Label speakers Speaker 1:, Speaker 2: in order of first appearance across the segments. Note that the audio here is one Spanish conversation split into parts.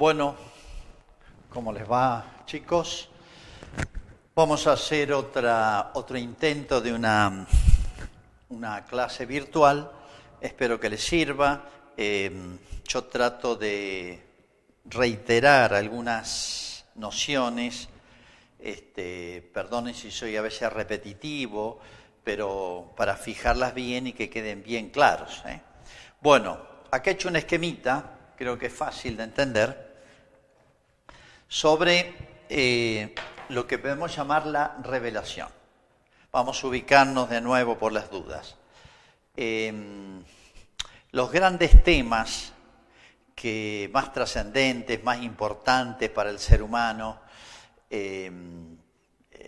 Speaker 1: Bueno, ¿cómo les va, chicos? Vamos a hacer otro intento de una, una clase virtual. Espero que les sirva. Eh, yo trato de reiterar algunas nociones. Este, perdonen si soy a veces repetitivo, pero para fijarlas bien y que queden bien claros. ¿eh? Bueno, acá he hecho un esquemita creo que es fácil de entender, sobre eh, lo que podemos llamar la revelación. Vamos a ubicarnos de nuevo por las dudas. Em, los grandes temas que más trascendentes, más importantes para el ser humano, eh,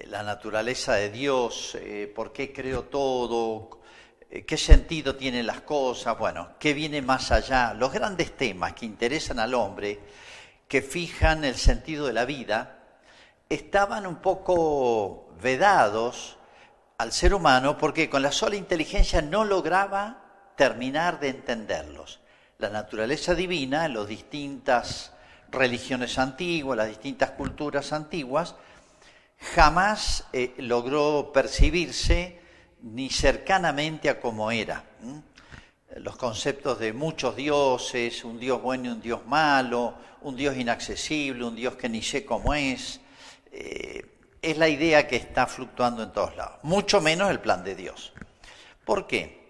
Speaker 1: la naturaleza de Dios, eh, por qué creó todo, eh, qué sentido tienen las cosas, bueno, qué viene más allá, los grandes temas que interesan al hombre, que fijan el sentido de la vida, estaban un poco vedados al ser humano porque con la sola inteligencia no lograba terminar de entenderlos. La naturaleza divina, las distintas religiones antiguas, las distintas culturas antiguas, jamás eh, logró percibirse ni cercanamente a como era. Los conceptos de muchos dioses, un dios bueno y un dios malo, un dios inaccesible, un dios que ni sé cómo es, eh, es la idea que está fluctuando en todos lados, mucho menos el plan de Dios. ¿Por qué?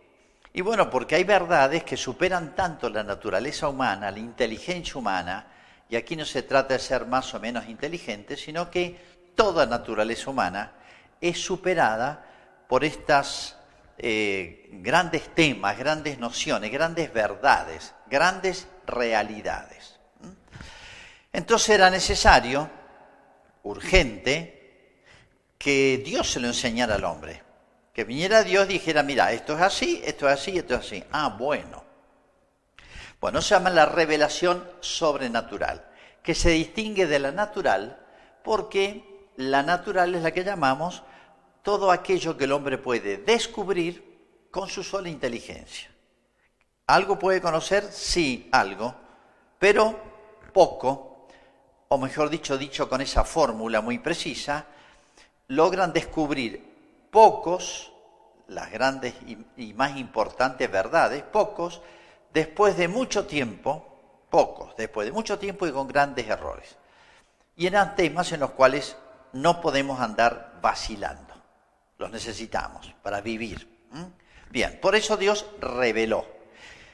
Speaker 1: Y bueno, porque hay verdades que superan tanto la naturaleza humana, la inteligencia humana, y aquí no se trata de ser más o menos inteligente, sino que toda naturaleza humana es superada por estas eh, grandes temas, grandes nociones, grandes verdades, grandes realidades. Entonces era necesario, urgente, que Dios se lo enseñara al hombre. Que viniera Dios y dijera, mira, esto es así, esto es así, esto es así. Ah, bueno. Bueno, se llama la revelación sobrenatural, que se distingue de la natural porque la natural es la que llamamos todo aquello que el hombre puede descubrir con su sola inteligencia. ¿Algo puede conocer? Sí, algo, pero poco, o mejor dicho, dicho con esa fórmula muy precisa, logran descubrir pocos, las grandes y, más importantes verdades, pocos, después de mucho tiempo, pocos, después de mucho tiempo y con grandes errores. Y eran temas en los cuales no podemos andar vacilando los necesitamos para vivir. Bien, por eso Dios reveló.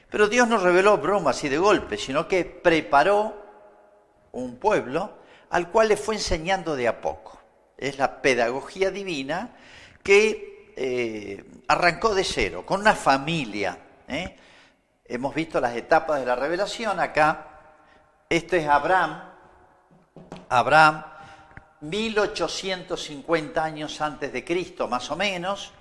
Speaker 1: Pero Dios no reveló bromas y de golpe, sino que preparó un pueblo al cual le fue enseñando de a poco. Es la pedagogía divina que eh, arrancó de cero, con una familia. ¿eh? Hemos visto las etapas de la revelación acá. Esto es Abraham. Abraham 1850 años antes de Cristo, más o menos,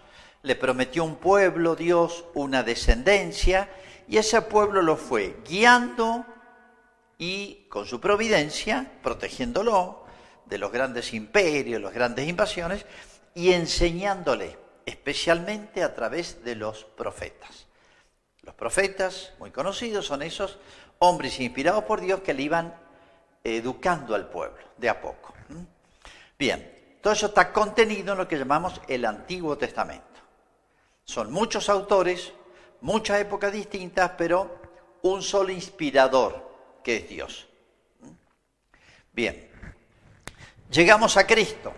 Speaker 1: le prometió un pueblo, Dios, una descendencia, y ese pueblo lo fue guiando y con su providencia, protegiéndolo de los grandes imperios, las grandes invasiones, y enseñándole, especialmente a través de los profetas. Los profetas, muy conocidos, son esos hombres inspirados por Dios que le iban educando al pueblo, de a poco. Bien, todo eso está contenido en lo que llamamos el Antiguo Testamento. Son muchos autores, muchas épocas distintas, pero un solo inspirador, que es Dios. Bien, llegamos a Cristo.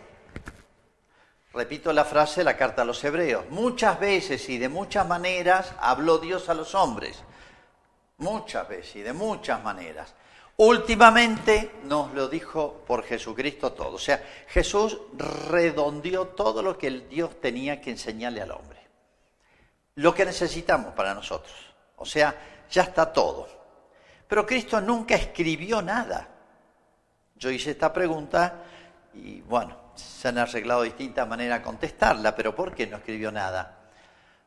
Speaker 1: Repito la frase de la carta a los hebreos. Muchas veces y de muchas maneras habló Dios a los hombres. Muchas veces y de muchas maneras. Últimamente nos lo dijo por Jesucristo todo. O sea, Jesús redondeó todo lo que el Dios tenía que enseñarle al hombre. Lo que necesitamos para nosotros. O sea, ya está todo. Pero Cristo nunca escribió nada. Yo hice esta pregunta y bueno, se han arreglado distintas maneras de contestarla, pero ¿por qué no escribió nada?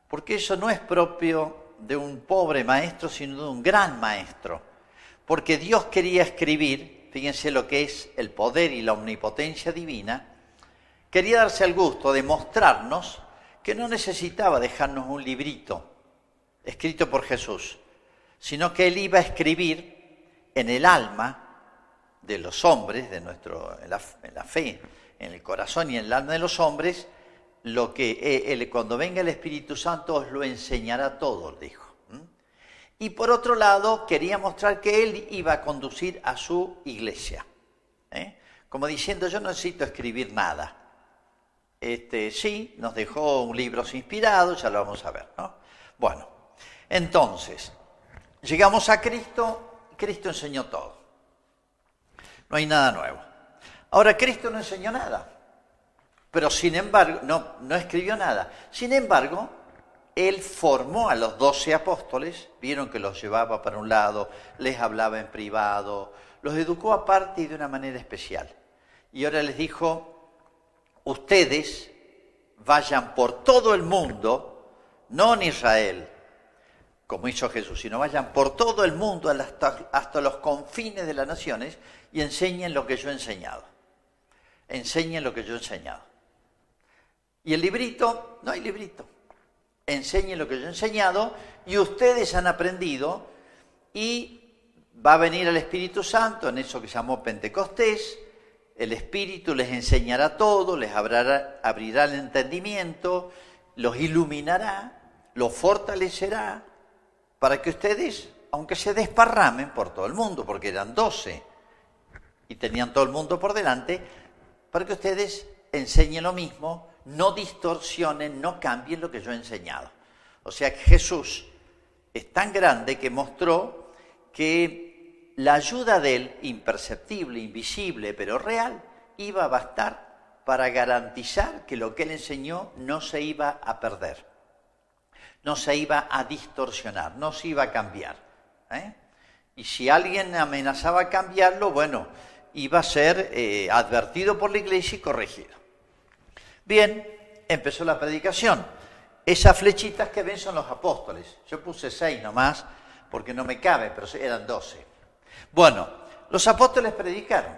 Speaker 1: Porque eso no es propio de un pobre maestro, sino de un gran maestro porque Dios quería escribir, fíjense lo que es el poder y la omnipotencia divina, quería darse el gusto de mostrarnos que no necesitaba dejarnos un librito escrito por Jesús, sino que Él iba a escribir en el alma de los hombres, de nuestro, en la, fe, en el corazón y en el alma de los hombres, lo que eh, cuando venga el Espíritu Santo os lo enseñará todo, dijo. Y por otro lado, quería mostrar que él iba a conducir a su iglesia. ¿eh? Como diciendo, yo no necesito escribir nada. Este, sí, nos dejó un libro inspirado, ya lo vamos a ver. ¿no? Bueno, entonces, llegamos a Cristo, Cristo enseñó todo. No hay nada nuevo. Ahora, Cristo no enseñó nada, pero sin embargo, no, no escribió nada. Sin embargo, Él formó a los doce apóstoles, vieron que los llevaba para un lado, les hablaba en privado, los educó aparte y de una manera especial. Y ahora les dijo, ustedes vayan por todo el mundo, no en Israel, como hizo Jesús, sino vayan por todo el mundo hasta, hasta los confines de las naciones y enseñen lo que yo he enseñado. Enseñen lo que yo he enseñado. Y el librito, no hay librito. Enseñen lo que yo he enseñado y ustedes han aprendido y va a venir el Espíritu Santo en eso que llamó Pentecostés. El Espíritu les enseñará todo, les abrirá, abrirá el entendimiento, los iluminará, los fortalecerá, para que ustedes, aunque se desparramen por todo el mundo, porque eran doce, y tenían todo el mundo por delante, para que ustedes enseñen lo mismo, no distorsionen, no cambien lo que yo he enseñado. O sea que Jesús es tan grande que mostró que la ayuda de él, imperceptible, invisible, pero real, iba a bastar para garantizar que lo que él enseñó no se iba a perder, no se iba a distorsionar, no se iba a cambiar. ¿eh? Y si alguien amenazaba cambiarlo, bueno, iba a ser eh, advertido por la iglesia y corregido. Bien, empezó la predicación. Esas flechitas que ven son los apóstoles. Yo puse seis nomás porque no me cabe, pero eran doce. Bueno, los apóstoles predicaron.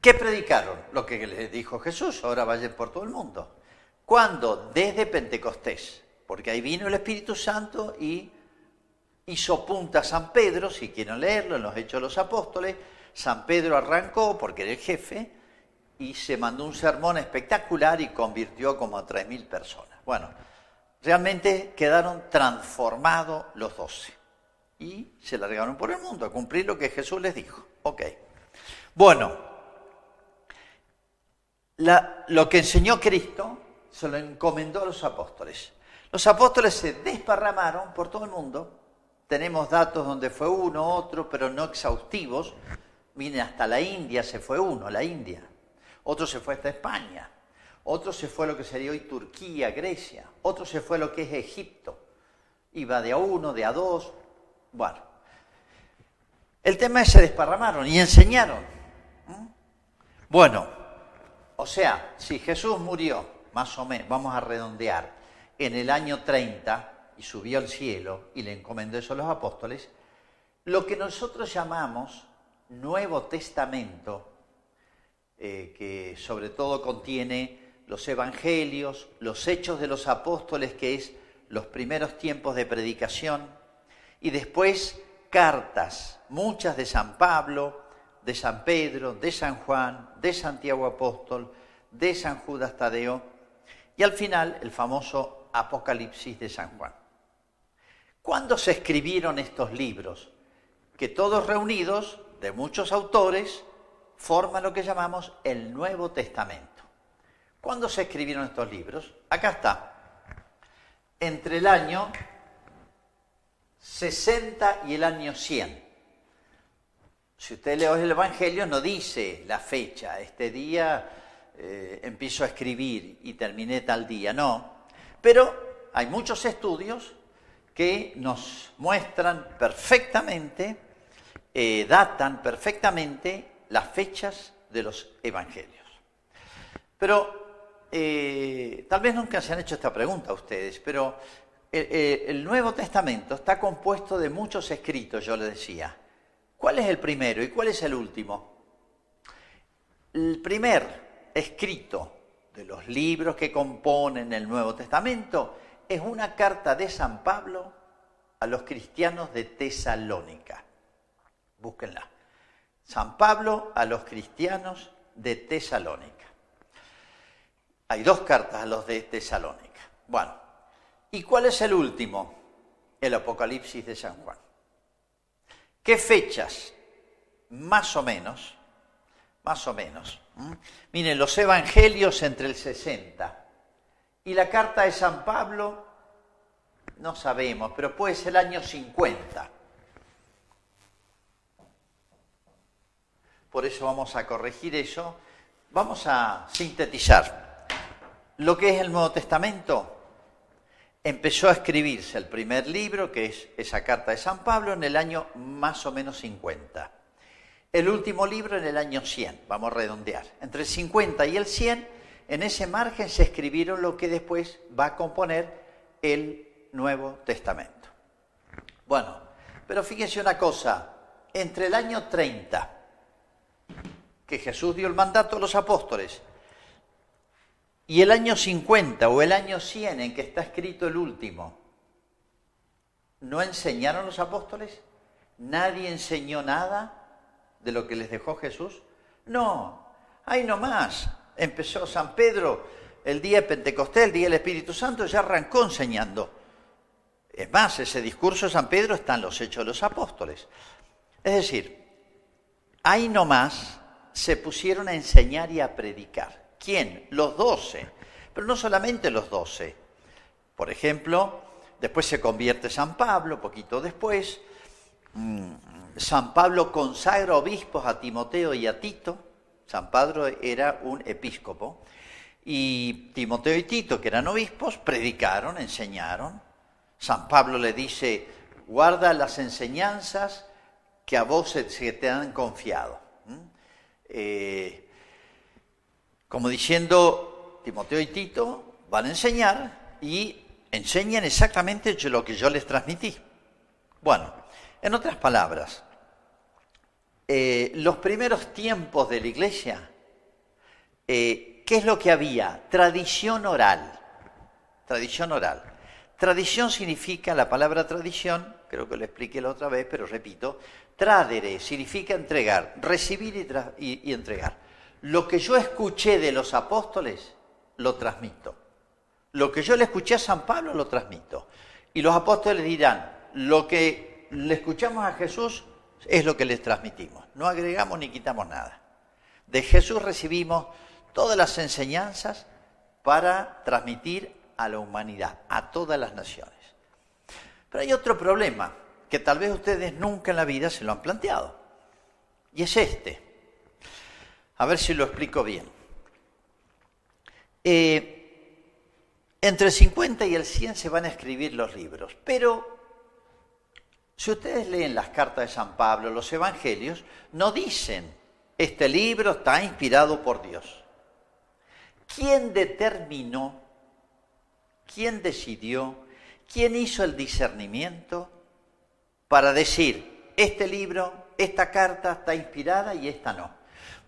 Speaker 1: ¿Qué predicaron? Lo que les dijo Jesús, ahora vayan por todo el mundo. ¿Cuándo? Desde Pentecostés, porque ahí vino el Espíritu Santo y hizo punta a San Pedro, si quieren leerlo, en los Hechos de los Apóstoles, San Pedro arrancó porque era el jefe y se mandó un sermón espectacular y convirtió como a 3.000 personas. Bueno, realmente quedaron transformados los doce y se largaron por el mundo a cumplir lo que Jesús les dijo. Ok. Bueno, lo que enseñó Cristo se lo encomendó a los apóstoles. Los apóstoles se desparramaron por todo el mundo tenemos datos donde fue uno, otro, pero no exhaustivos. Vine hasta la India, se fue uno, la India. Otro se fue hasta España. Otro se fue a lo que sería hoy Turquía, Grecia. Otro se fue a lo que es Egipto. Iba de a uno, de a dos. Bueno. El tema es se desparramaron y enseñaron. Bueno, o sea, si Jesús murió, más o menos, vamos a redondear, en el año 30, y subió al cielo y le encomendó eso a los apóstoles, lo que nosotros llamamos Nuevo Testamento, eh, que sobre todo contiene los evangelios, los hechos de los apóstoles, que es los primeros tiempos de predicación, y después cartas, muchas de San Pablo, de San Pedro, de San Juan, de Santiago Apóstol, de San Judas Tadeo, y al final el famoso Apocalipsis de San Juan. ¿Cuándo se escribieron estos libros? Que todos reunidos, de muchos autores, forman lo que llamamos el Nuevo Testamento. ¿Cuándo se escribieron estos libros? Acá está. Entre el año 60 y el año 100. Si usted lee el Evangelio, no dice la fecha, este día eh, empiezo a escribir y terminé tal día, no. Pero hay muchos estudios que nos muestran perfectamente, eh, datan perfectamente las fechas de los evangelios. Pero eh, tal vez nunca se han hecho esta pregunta a ustedes, pero eh, el Nuevo Testamento está compuesto de muchos escritos, yo le decía. ¿Cuál es el primero y cuál es el último? El primer escrito de los libros que componen el Nuevo Testamento es una carta de San Pablo a los cristianos de Tesalónica. Búsquenla. San Pablo a los cristianos de Tesalónica. Hay dos cartas a los de Tesalónica. Bueno, ¿y cuál es el último? El Apocalipsis de San Juan. ¿Qué fechas? Más o menos, más o menos. Miren, los evangelios entre el 60 y la carta de San Pablo, no sabemos, pero puede ser el año 50. Por eso vamos a corregir eso. Vamos a sintetizar. Lo que es el Nuevo Testamento, empezó a escribirse el primer libro, que es esa carta de San Pablo, en el año más o menos 50. El último libro en el año 100, vamos a redondear. Entre el 50 y el 100, en ese margen se escribieron lo que después va a componer el Nuevo Testamento. Bueno, pero fíjense una cosa, entre el año 30, que Jesús dio el mandato a los apóstoles, y el año 50 o el año 100 en que está escrito el último, ¿no enseñaron los apóstoles? ¿Nadie enseñó nada de lo que les dejó Jesús? No, ahí nomás. Empezó San Pedro el día de Pentecostés, el día del Espíritu Santo, ya arrancó enseñando. Es más, ese discurso de San Pedro está en los Hechos de los Apóstoles. Es decir, ahí nomás se pusieron a enseñar y a predicar. ¿Quién? Los doce. Pero no solamente los doce. Por ejemplo, después se convierte San Pablo, poquito después. Mm, San Pablo consagra obispos a Timoteo y a Tito. San Pablo era un episcopo. Y Timoteo y Tito, que eran obispos, predicaron, enseñaron. San Pablo le dice, guarda las enseñanzas que a vos se te han confiado. Eh, como diciendo, Timoteo y Tito van a enseñar y enseñan exactamente lo que yo les transmití. Bueno, en otras palabras, eh, los primeros tiempos de la iglesia, eh, ¿qué es lo que había? Tradición oral. Tradición oral. Tradición significa, la palabra tradición, creo que lo expliqué la otra vez, pero repito, tradere significa entregar, recibir y entregar. Lo que yo escuché de los apóstoles, lo transmito. Lo que yo le escuché a San Pablo, lo transmito. Y los apóstoles dirán, lo que le escuchamos a Jesús es lo que les transmitimos. No agregamos ni quitamos nada. De Jesús recibimos todas las enseñanzas para transmitir a la humanidad, a todas las naciones. Pero hay otro problema que tal vez ustedes nunca en la vida se lo han planteado. Y es este. A ver si lo explico bien. Eh, entre el 50 y el 100 se van a escribir los libros, pero si ustedes leen las cartas de San Pablo, los evangelios, no dicen, este libro está inspirado por Dios. ¿Quién determinó? ¿Quién decidió? ¿Quién hizo el discernimiento para decir, este libro, esta carta está inspirada y esta no?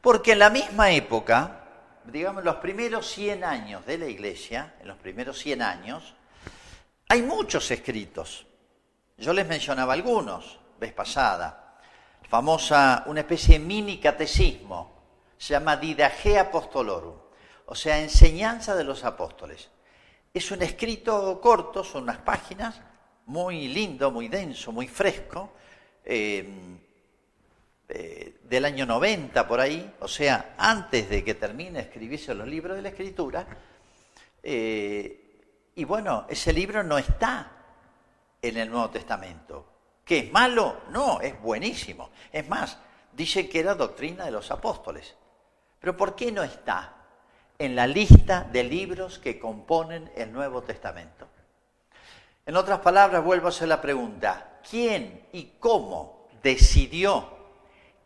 Speaker 1: Porque en la misma época, digamos, los primeros 100 años de la iglesia, en los primeros 100 años, hay muchos escritos. Yo les mencionaba algunos, vez pasada. Famosa, una especie de mini catecismo, se llama Didache Apostolorum, o sea, enseñanza de los apóstoles. Es un escrito corto, son unas páginas, muy lindo, muy denso, muy fresco. Eh, eh, del año 90 por ahí, o sea, antes de que termine escribirse los libros de la escritura, eh, y bueno, ese libro no está en el Nuevo Testamento. ¿Que es malo? No, es buenísimo. Es más, dice que era doctrina de los apóstoles. Pero ¿por qué no está en la lista de libros que componen el Nuevo Testamento? En otras palabras, vuelvo a hacer la pregunta, ¿quién y cómo decidió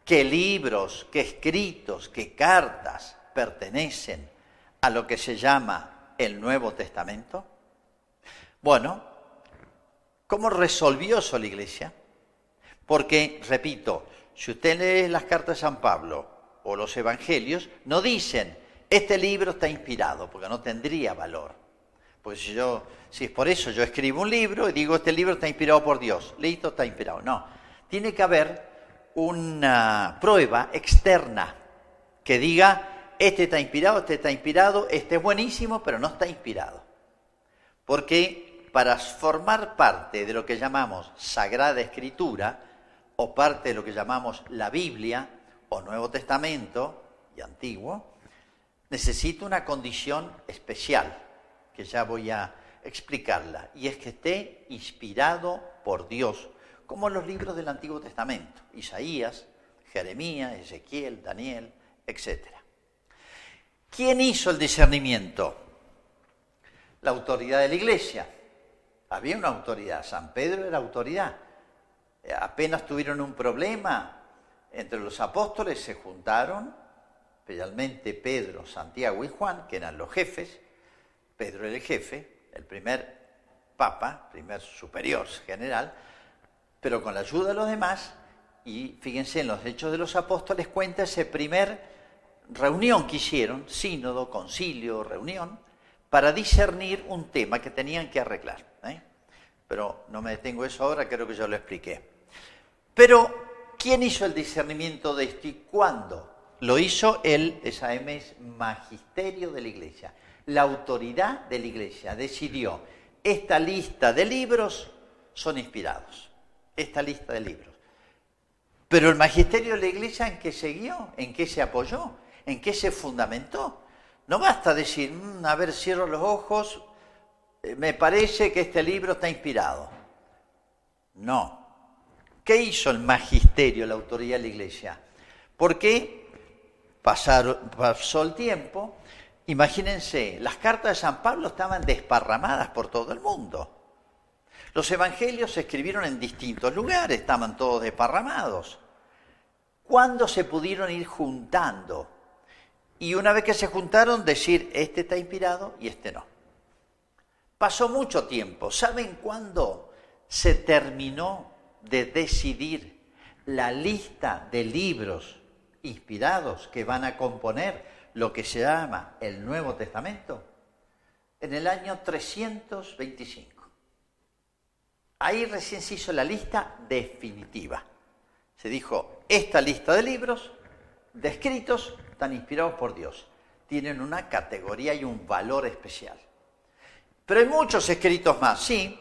Speaker 1: qué libros, qué escritos, qué cartas pertenecen a lo que se llama el Nuevo Testamento? Bueno, ¿cómo resolvió eso la Iglesia? Porque, repito, si usted lee las cartas de San Pablo o los Evangelios, no dicen, este libro está inspirado, porque no tendría valor. Pues yo, si es por eso yo escribo un libro y digo, este libro está inspirado por Dios, listo, está inspirado. No, tiene que haber una prueba externa que diga, este está inspirado, este está inspirado, este es buenísimo, pero no está inspirado. Porque para formar parte de lo que llamamos Sagrada Escritura, o parte de lo que llamamos la Biblia, o Nuevo Testamento y Antiguo, necesita una condición especial, que ya voy a explicarla, y es que esté inspirado por Dios, como los libros del Antiguo Testamento, Isaías, Jeremías, Ezequiel, Daniel, etc. ¿Quién hizo el discernimiento? La autoridad de la iglesia. Había una autoridad, San Pedro era autoridad. Apenas tuvieron un problema entre los apóstoles, se juntaron, especialmente Pedro, Santiago y Juan, que eran los jefes. Pedro el jefe, el primer papa, primer superior general, pero con la ayuda de los demás, y fíjense en los Hechos de los Apóstoles cuenta ese primer reunión que hicieron, sínodo, concilio, reunión, para discernir un tema que tenían que arreglar. ¿eh? Pero no me detengo eso ahora, creo que ya lo expliqué. Pero, ¿quién hizo el discernimiento de esto y cuándo? Lo hizo el, esa es magisterio de la iglesia. La autoridad de la iglesia decidió, esta lista de libros son inspirados esta lista de libros. Pero el magisterio de la iglesia en qué siguió, en qué se apoyó, en qué se fundamentó. No basta decir, mm, a ver, cierro los ojos, eh, me parece que este libro está inspirado. No. ¿Qué hizo el magisterio, la autoridad de la iglesia? Porque pasó el tiempo, imagínense, las cartas de San Pablo estaban desparramadas por todo el mundo. Los evangelios se escribieron en distintos lugares, estaban todos desparramados. ¿Cuándo se pudieron ir juntando? Y una vez que se juntaron, decir, este está inspirado y este no. Pasó mucho tiempo. ¿Saben cuándo se terminó de decidir la lista de libros inspirados que van a componer lo que se llama el Nuevo Testamento? En el año 325. Ahí recién se hizo la lista definitiva. Se dijo, esta lista de libros descritos están inspirados por Dios. Tienen una categoría y un valor especial. Pero hay muchos escritos más, sí.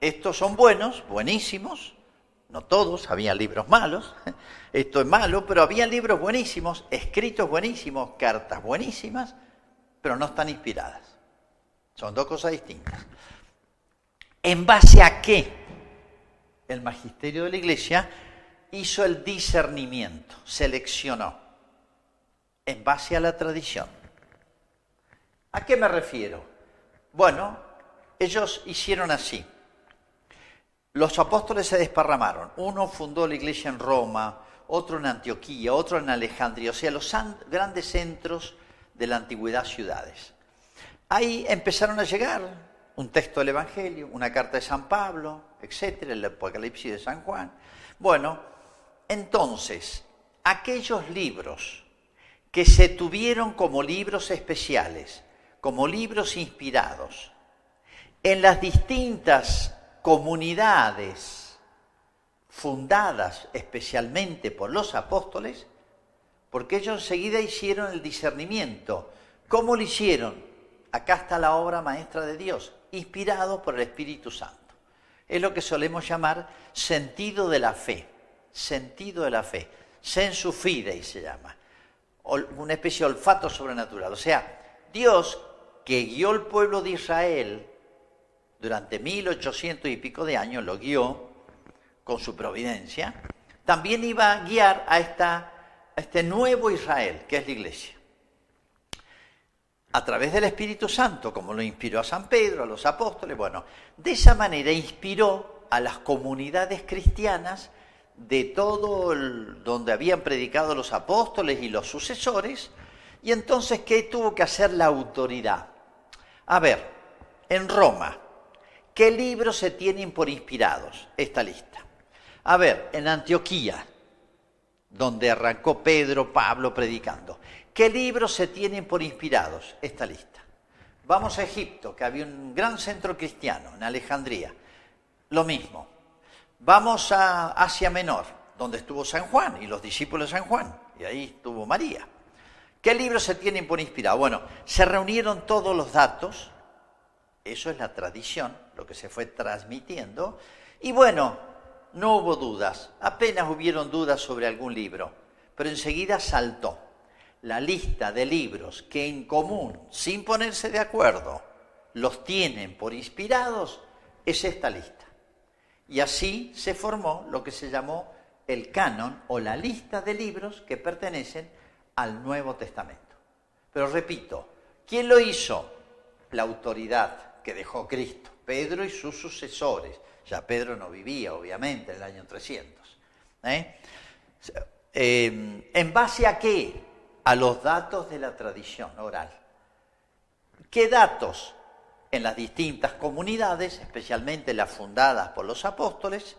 Speaker 1: Estos son buenos, buenísimos. No todos, había libros malos. Esto es malo, pero había libros buenísimos, escritos buenísimos, cartas buenísimas, pero no están inspiradas. Son dos cosas distintas. ¿En base a qué? El magisterio de la iglesia hizo el discernimiento, seleccionó, en base a la tradición. ¿A qué me refiero? Bueno, ellos hicieron así. Los apóstoles se desparramaron. Uno fundó la iglesia en Roma, otro en Antioquía, otro en Alejandría, o sea, los grandes centros de la antigüedad ciudades. Ahí empezaron a llegar un texto del Evangelio, una carta de San Pablo, etcétera, el Apocalipsis de San Juan. Bueno, entonces, aquellos libros que se tuvieron como libros especiales, como libros inspirados, en las distintas comunidades fundadas especialmente por los apóstoles, porque ellos enseguida hicieron el discernimiento. ¿Cómo lo hicieron? Acá está la obra maestra de Dios, inspirado por el Espíritu Santo. Es lo que solemos llamar sentido de la fe, sentido de la fe, sensu fidei se llama, una especie de olfato sobrenatural. O sea, Dios que guió al pueblo de Israel durante 1800 y pico de años, lo guió con su providencia, también iba a guiar a, esta, este nuevo Israel, que es la iglesia a través del Espíritu Santo, como lo inspiró a San Pedro, a los apóstoles. Bueno, de esa manera inspiró a las comunidades cristianas de todo donde habían predicado los apóstoles y los sucesores. Y entonces, ¿qué tuvo que hacer la autoridad? A ver, en Roma, ¿qué libros se tienen por inspirados? Esta lista. A ver, en Antioquía, donde arrancó Pedro, Pablo predicando. ¿Qué libros se tienen por inspirados? Esta lista. Vamos a Egipto, que había un gran centro cristiano, en Alejandría. Lo mismo. Vamos a Asia Menor, donde estuvo San Juan y los discípulos de San Juan, y ahí estuvo María. ¿Qué libros se tienen por inspirado? Bueno, se reunieron todos los datos, eso es la tradición, lo que se fue transmitiendo, y bueno, no hubo dudas, apenas hubieron dudas sobre algún libro, pero enseguida saltó la lista de libros que en común, sin ponerse de acuerdo, los tienen por inspirados, es esta lista. Y así se formó lo que se llamó el canon o la lista de libros que pertenecen al Nuevo Testamento. Pero repito, ¿quién lo hizo? La autoridad que dejó Cristo, Pedro y sus sucesores. Ya Pedro no vivía, obviamente, en el año 300. ¿eh? Eh, ¿En base a qué? A los datos de la tradición oral. ¿Qué datos? En las distintas comunidades, especialmente las fundadas por los apóstoles,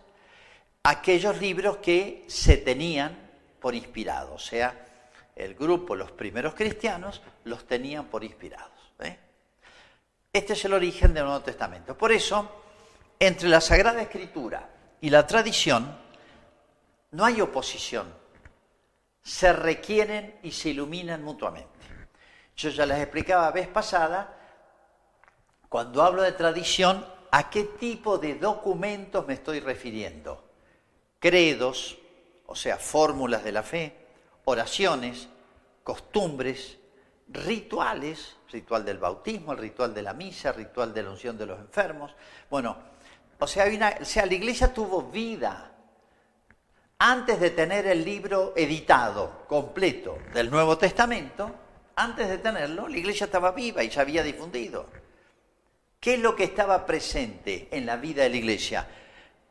Speaker 1: aquellos libros que se tenían por inspirados, o sea, el grupo, los primeros cristianos, los tenían por inspirados. Este es el origen del Nuevo Testamento. Por eso, entre la Sagrada Escritura y la tradición, no hay oposición. Se requieren y se iluminan mutuamente. Yo ya les explicaba vez pasada, cuando hablo de tradición, ¿a qué tipo de documentos me estoy refiriendo? credos, o sea, fórmulas de la fe, oraciones, costumbres, rituales, ritual del bautismo, el ritual de la misa, el ritual de la unción de los enfermos. Bueno, o sea, o sea, la iglesia tuvo vida. Antes de tener el libro editado, completo, del Nuevo Testamento, antes de tenerlo, la iglesia estaba viva y se había difundido. ¿Qué es lo que estaba presente en la vida de la iglesia?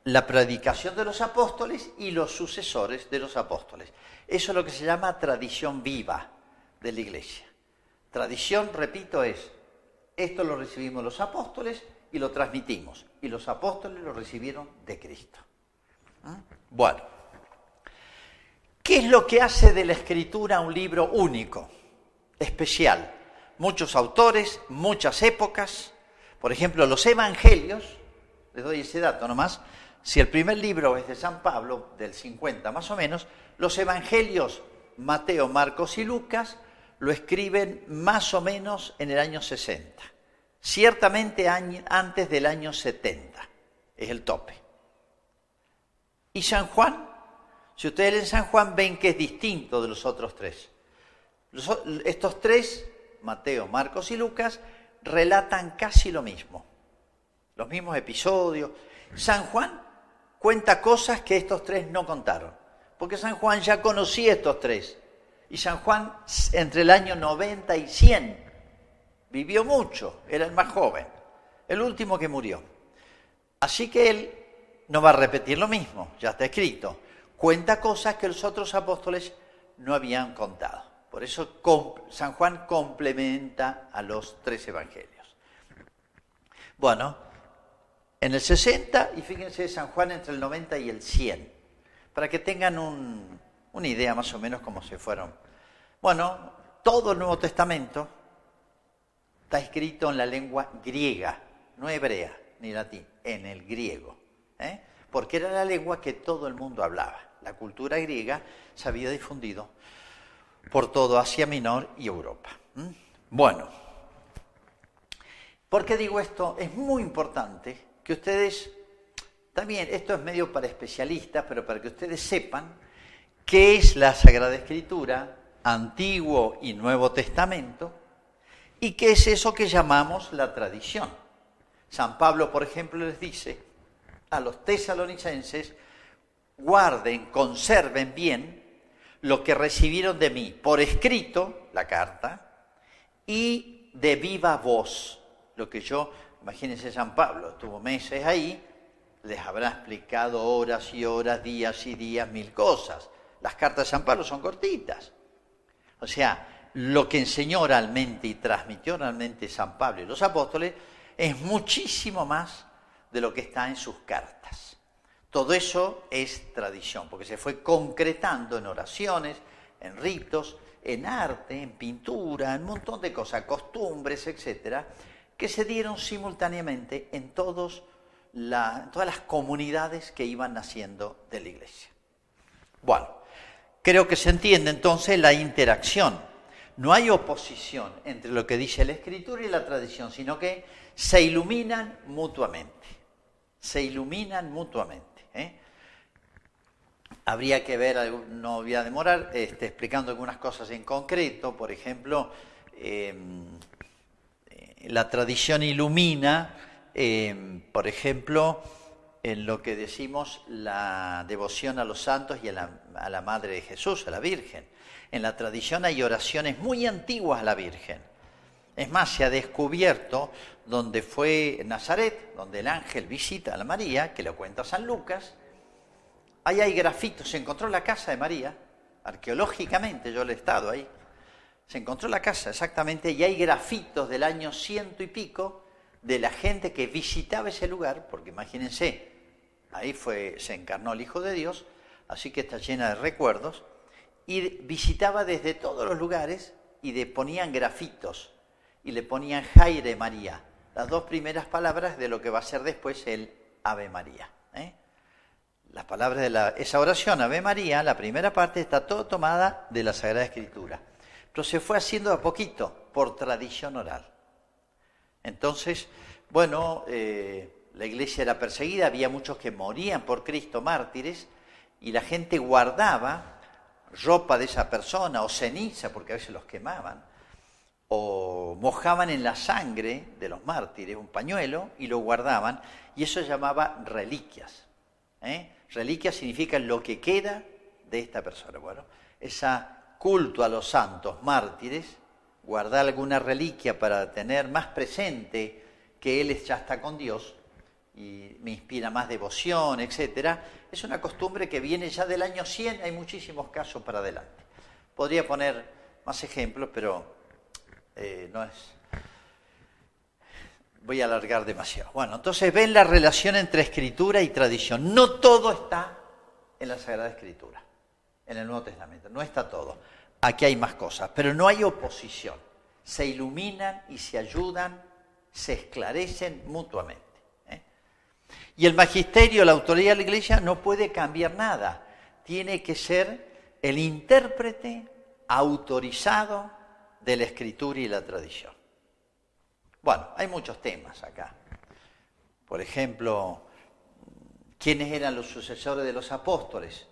Speaker 1: la predicación de los apóstoles y los sucesores de los apóstoles. Eso es lo que se llama tradición viva de la iglesia. Tradición, repito, es, esto lo recibimos los apóstoles y lo transmitimos. Y los apóstoles lo recibieron de Cristo. ¿Mm? Bueno, ¿qué es lo que hace de la escritura un libro único, especial? Muchos autores, muchas épocas. Por ejemplo, los evangelios, les doy ese dato nomás, si el primer libro es de San Pablo, del 50 más o menos, los evangelios Mateo, Marcos y Lucas lo escriben más o menos en el año 60, ciertamente antes del año 70, es el tope. ¿Y San Juan? Si ustedes leen San Juan ven que es distinto de los otros tres. estos tres, Mateo, Marcos y Lucas, relatan casi lo mismo, los mismos episodios. San Juan cuenta cosas que estos tres no contaron. Porque San Juan ya conocía estos tres. Y San Juan entre el año 90 y 100 vivió mucho, era el más joven, el último que murió. Así que él no va a repetir lo mismo, ya está escrito. Cuenta cosas que los otros apóstoles no habían contado. Por eso San Juan complementa a los tres evangelios. Bueno, en el 60 y fíjense San Juan entre el 90 y el 100, para que tengan una idea más o menos cómo se fueron. Bueno, todo el Nuevo Testamento está escrito en la lengua griega, no hebrea ni latín, en el griego, ¿eh? porque era la lengua que todo el mundo hablaba. La cultura griega se había difundido por todo Asia Menor y Europa. Bueno, ¿por qué digo esto? Es muy importante que ustedes, también esto es medio para especialistas, pero para que ustedes sepan qué es la Sagrada Escritura, Antiguo y Nuevo Testamento, y qué es eso que llamamos la tradición. San Pablo, por ejemplo, les dice a los tesalonicenses, guarden, conserven bien lo que recibieron de mí por escrito, la carta, y de viva voz, lo que yo Imagínense San Pablo, estuvo meses ahí, les habrá explicado horas y horas, días y días, mil cosas. Las cartas de San Pablo son cortitas. O sea, lo que enseñó oralmente y transmitió oralmente San Pablo y los apóstoles es muchísimo más de lo que está en sus cartas. Todo eso es tradición, porque se fue concretando en oraciones, en ritos, en arte, en pintura, en un montón de cosas, costumbres, etcétera, que se dieron simultáneamente en, todos todas las comunidades que iban naciendo de la iglesia. Bueno, creo que se entiende entonces la interacción. No hay oposición entre lo que dice la escritura y la tradición, sino que se iluminan mutuamente. Se iluminan mutuamente. ¿eh? Habría que ver, no voy a demorar, este, explicando algunas cosas en concreto. Por ejemplo, em, eh, la tradición ilumina, em, por ejemplo, en lo que decimos la devoción a los santos y a la, a la, Madre de Jesús, a la Virgen. En la tradición hay oraciones muy antiguas a la Virgen. Es más, se ha descubierto donde fue Nazaret, donde el ángel visita a la María, que lo cuenta San Lucas. Ahí hay grafitos, se encontró la casa de María, arqueológicamente yo le he estado ahí. Se encontró la casa exactamente y hay grafitos del año ciento y pico de la gente que visitaba ese lugar, porque imagínense, Ahí fue, se encarnó el Hijo de Dios, así que está llena de recuerdos. Y visitaba desde todos los lugares y le ponían grafitos y le ponían Jaire María, las dos primeras palabras de lo que va a ser después el Ave María. ¿eh? Las palabras de la, esa oración, Ave María, la primera parte está todo tomada de la Sagrada Escritura. Pero se fue haciendo a poquito, por tradición oral. Entonces, bueno, eh, la iglesia era perseguida, había muchos que morían por Cristo, mártires, y la gente guardaba ropa de esa persona o ceniza, porque a veces los quemaban, o mojaban en la sangre de los mártires un pañuelo y lo guardaban, y eso se llamaba reliquias. ¿eh? Reliquias significa lo que queda de esta persona. Bueno, ese culto a los santos mártires, guardar alguna reliquia para tener más presente que él ya está con Dios, y me inspira más devoción, etcétera, es una costumbre que viene ya del año 100, hay muchísimos casos para adelante. Podría poner más ejemplos, pero eh, no es... Voy a alargar demasiado. Bueno, entonces ven la relación entre escritura y tradición. No todo está en la Sagrada Escritura, en el Nuevo Testamento, no está todo. Aquí hay más cosas, pero no hay oposición. Se iluminan y se ayudan, se esclarecen mutuamente. Y el magisterio, la autoridad de la iglesia, no puede cambiar nada. Tiene que ser el intérprete autorizado de la escritura y la tradición. Bueno, hay muchos temas acá. Por ejemplo, ¿quiénes eran los sucesores de los apóstoles?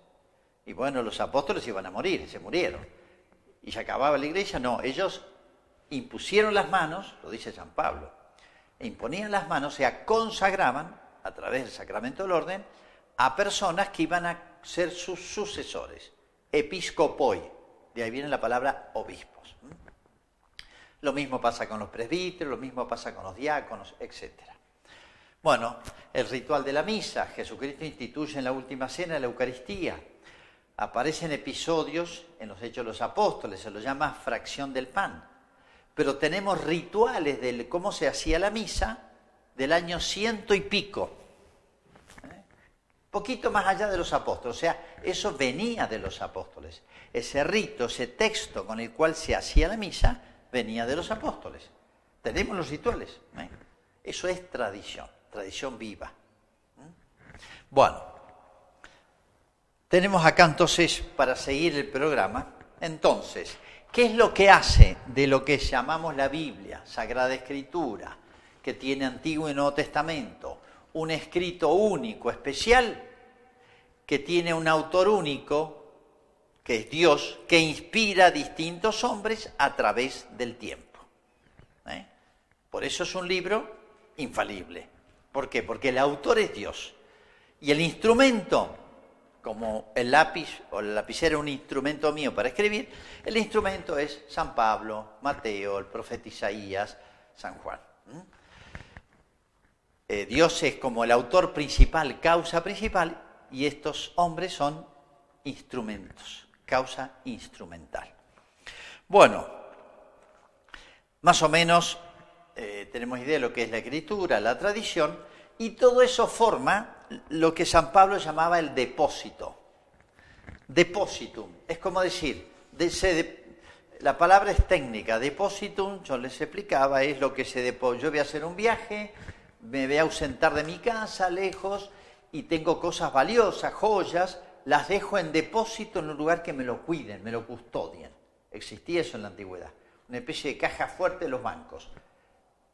Speaker 1: Y bueno, los apóstoles iban a morir, se murieron. ¿Y se acababa la iglesia? No, ellos impusieron las manos, lo dice San Pablo, e imponían las manos, se consagraban a través del sacramento del orden, a personas que iban a ser sus sucesores, episcopoi, de ahí viene la palabra obispos. Lo mismo pasa con los presbíteros, lo mismo pasa con los diáconos, etc. Bueno, el ritual de la misa, Jesucristo instituye en la última cena la Eucaristía. Aparecen episodios en los Hechos de los Apóstoles, se lo llama fracción del pan. Pero tenemos rituales de cómo se hacía la misa del año ciento y pico, ¿eh? poquito más allá de los apóstoles, o sea, eso venía de los apóstoles. Ese rito, ese texto con el cual se hacía la misa, venía de los apóstoles. Tenemos los rituales. ¿eh? Eso es tradición, tradición viva. ¿eh? Bueno, tenemos acá entonces, para seguir el programa, entonces, ¿qué es lo que hace de lo que llamamos la Biblia, Sagrada Escritura, que tiene Antiguo y Nuevo Testamento, un escrito único, especial, que tiene un autor único, que es Dios, que inspira a distintos hombres a través del tiempo. ¿eh? Por eso es un libro infalible. ¿Por qué? Porque el autor es Dios. Y el instrumento, como el lápiz o la lapicera es un instrumento mío para escribir, el instrumento es San Pablo, Mateo, el profeta Isaías, San Juan. Eh, Dios es como el autor principal, causa principal, y estos hombres son instrumentos, causa instrumental. Bueno, más o menos eh, tenemos idea de lo que es la escritura, la tradición, y todo eso forma lo que San Pablo llamaba el depósito. Depositum, es como decir, la palabra es técnica, depositum, yo les explicaba, es lo que se deposita. Yo voy a hacer un viaje, me voy a ausentar de mi casa, lejos, y tengo cosas valiosas, joyas, las dejo en depósito en un lugar que me lo cuiden, me lo custodien. Existía eso en la antigüedad, una especie de caja fuerte de los bancos,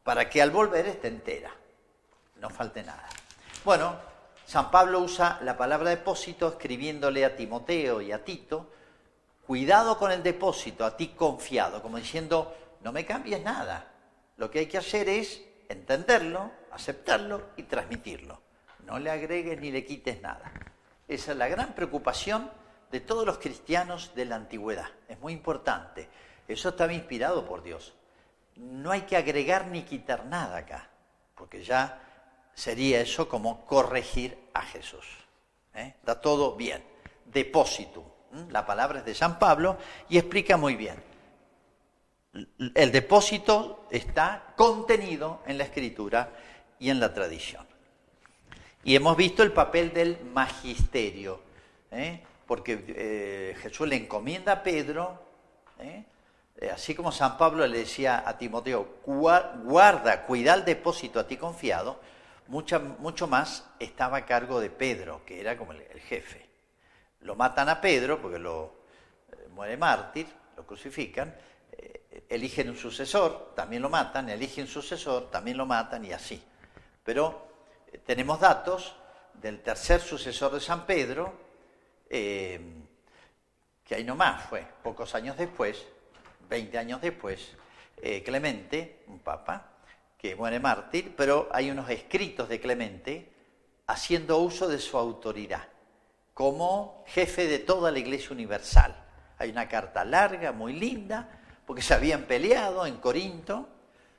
Speaker 1: para que al volver esté entera, no falte nada. Bueno, San Pablo usa la palabra depósito escribiéndole a Timoteo y a Tito, cuidado con el depósito, a ti confiado, como diciendo, no me cambies nada. Lo que hay que hacer es entenderlo, aceptarlo y transmitirlo. No le agregues ni le quites nada. Esa es la gran preocupación de todos los cristianos de la antigüedad. Es muy importante. Eso estaba inspirado por Dios. No hay que agregar ni quitar nada acá, porque ya sería eso como corregir a Jesús. ¿eh? Da todo bien. Depósito. La palabra es de San Pablo y explica muy bien. El depósito está contenido en la escritura y en la tradición. Y hemos visto el papel del magisterio, ¿eh? porque eh, Jesús le encomienda a Pedro, ¿eh? así como San Pablo le decía a Timoteo, guarda, cuida el depósito a ti confiado, mucho más estaba a cargo de Pedro, que era como el, el jefe. Lo matan a Pedro porque lo muere mártir, lo crucifican, eligen un sucesor, también lo matan, eligen sucesor, también lo matan y así. Pero tenemos datos del tercer sucesor de San Pedro, eh, que ahí nomás fue, pocos años después, 20 años después, eh, Clemente, un papa, que muere mártir, pero hay unos escritos de Clemente haciendo uso de su autoridad como jefe de toda la Iglesia Universal. Hay una carta larga, muy linda, porque se habían peleado en Corinto,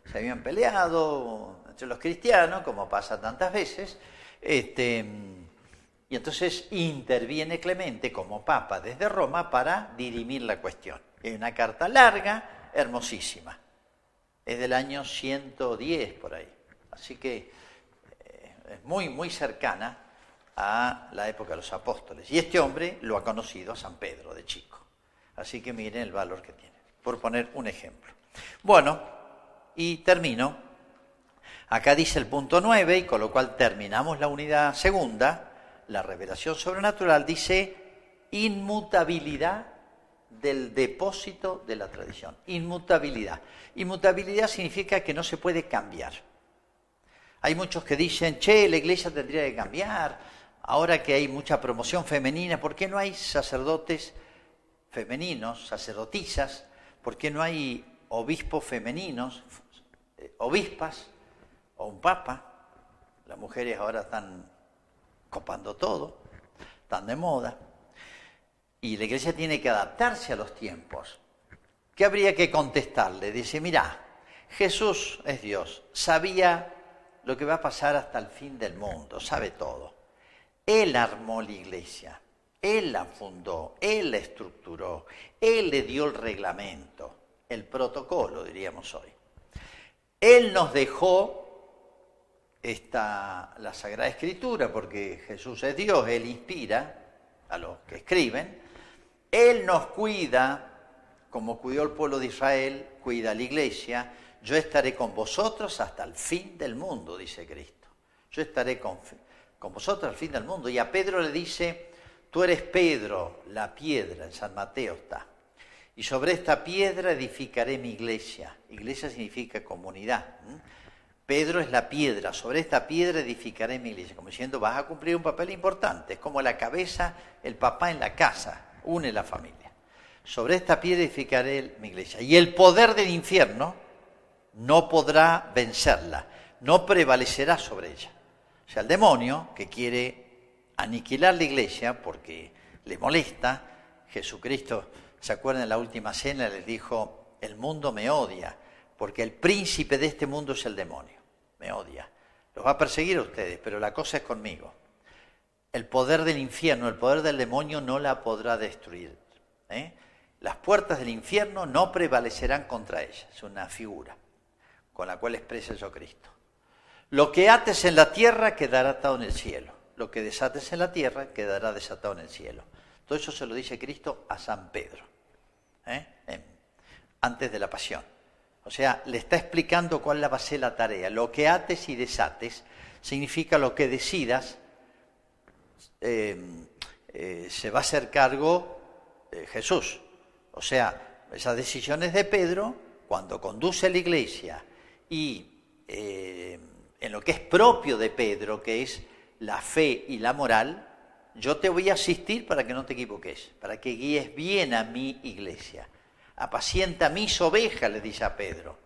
Speaker 1: se habían peleado entre los cristianos, como pasa tantas veces, este, y entonces interviene Clemente como papa desde Roma para dirimir la cuestión. Es una carta larga, hermosísima. Es del año 110 por ahí. Así que eh, es muy, muy cercana a la época de los apóstoles. Y este hombre lo ha conocido a San Pedro de chico. Así que miren el valor que tiene, por poner un ejemplo. Bueno, y termino. Acá dice el punto 9, y con lo cual terminamos la unidad segunda, la revelación sobrenatural, dice inmutabilidad del depósito de la tradición. Inmutabilidad. Inmutabilidad significa que no se puede cambiar. Hay muchos que dicen, che, la iglesia tendría que cambiar, ahora que hay mucha promoción femenina, ¿por qué no hay sacerdotes femeninos, sacerdotisas? ¿Por qué no hay obispos femeninos, eh, obispas o un papa. Las mujeres ahora están copando todo, están de moda. Y la iglesia tiene que adaptarse a los tiempos. ¿Qué habría que contestarle? Dice, mira, Jesús es Dios, sabía lo que va a pasar hasta el fin del mundo, sabe todo. Él armó la iglesia, Él la fundó, Él la estructuró, Él le dio el reglamento el protocolo, diríamos hoy. Él nos dejó esta, la Sagrada Escritura, porque Jesús es Dios, Él inspira a los que escriben. Él nos cuida, como cuidó el pueblo de Israel, cuida a la iglesia. Yo estaré con vosotros hasta el fin del mundo, dice Cristo. Yo estaré con, con vosotros al fin del mundo. Y a Pedro le dice, tú eres Pedro, la piedra, en San Mateo está y sobre esta piedra edificaré mi iglesia. Iglesia significa comunidad. Pedro es la piedra, sobre esta piedra edificaré mi iglesia. Como diciendo, vas a cumplir un papel importante. Es como la cabeza, el papá en la casa, une la familia. Sobre esta piedra edificaré mi iglesia. Y el poder del infierno no podrá vencerla, no prevalecerá sobre ella. O sea, el demonio que quiere aniquilar la iglesia porque le molesta, Jesucristo ¿Se acuerdan? En la última cena les dijo, el mundo me odia, porque el príncipe de este mundo es el demonio, me odia. Los va a perseguir a ustedes, pero la cosa es conmigo. El poder del infierno, el poder del demonio no la podrá destruir. ¿eh? Las puertas del infierno no prevalecerán contra ella. Es una figura con la cual expresa Cristo. Lo que ates en la tierra quedará atado en el cielo. Lo que desates en la tierra quedará desatado en el cielo. Todo eso se lo dice Cristo a San Pedro. ¿eh? antes de la pasión. O sea, le está explicando cuál va a ser la tarea. Lo que ates y desates significa lo que decidas, eh, eh, se va a hacer cargo de Jesús. O sea, esas decisiones de Pedro, cuando conduce a la iglesia y eh, en lo que es propio de Pedro, que es la fe y la moral, yo te voy a asistir para que no te equivoques, para que guíes bien a mi iglesia. Apacienta mis ovejas, le dice a Pedro.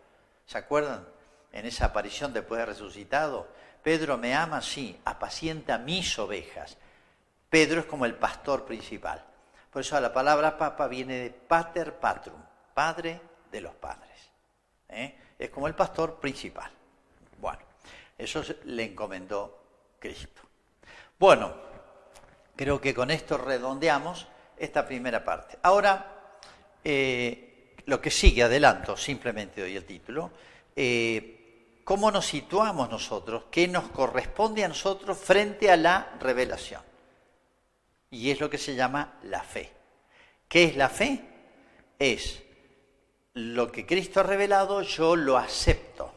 Speaker 1: ¿Se acuerdan? En esa aparición después de resucitado, Pedro me ama, sí, apacienta mis ovejas. Pedro es como el pastor principal. Por eso la palabra papa viene de pater patrum, padre de los padres. ¿eh? Es como el pastor principal. Bueno, eso le encomendó Cristo. Bueno, creo que con esto redondeamos esta primera parte. Ahora, eh, lo que sigue, adelanto, simplemente doy el título. Eh, ¿Cómo nos situamos nosotros? ¿Qué nos corresponde a nosotros frente a la revelación? Y es lo que se llama la fe. ¿Qué es la fe? Es lo que Cristo ha revelado, yo lo acepto.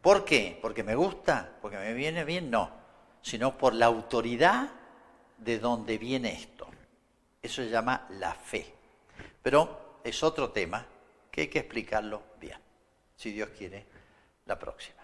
Speaker 1: ¿Por qué? ¿Porque me gusta? ¿Porque me viene bien? No, sino por la autoridad de donde viene esto. Eso se llama la fe. Pero es otro tema que hay que explicarlo bien, si Dios quiere, la próxima.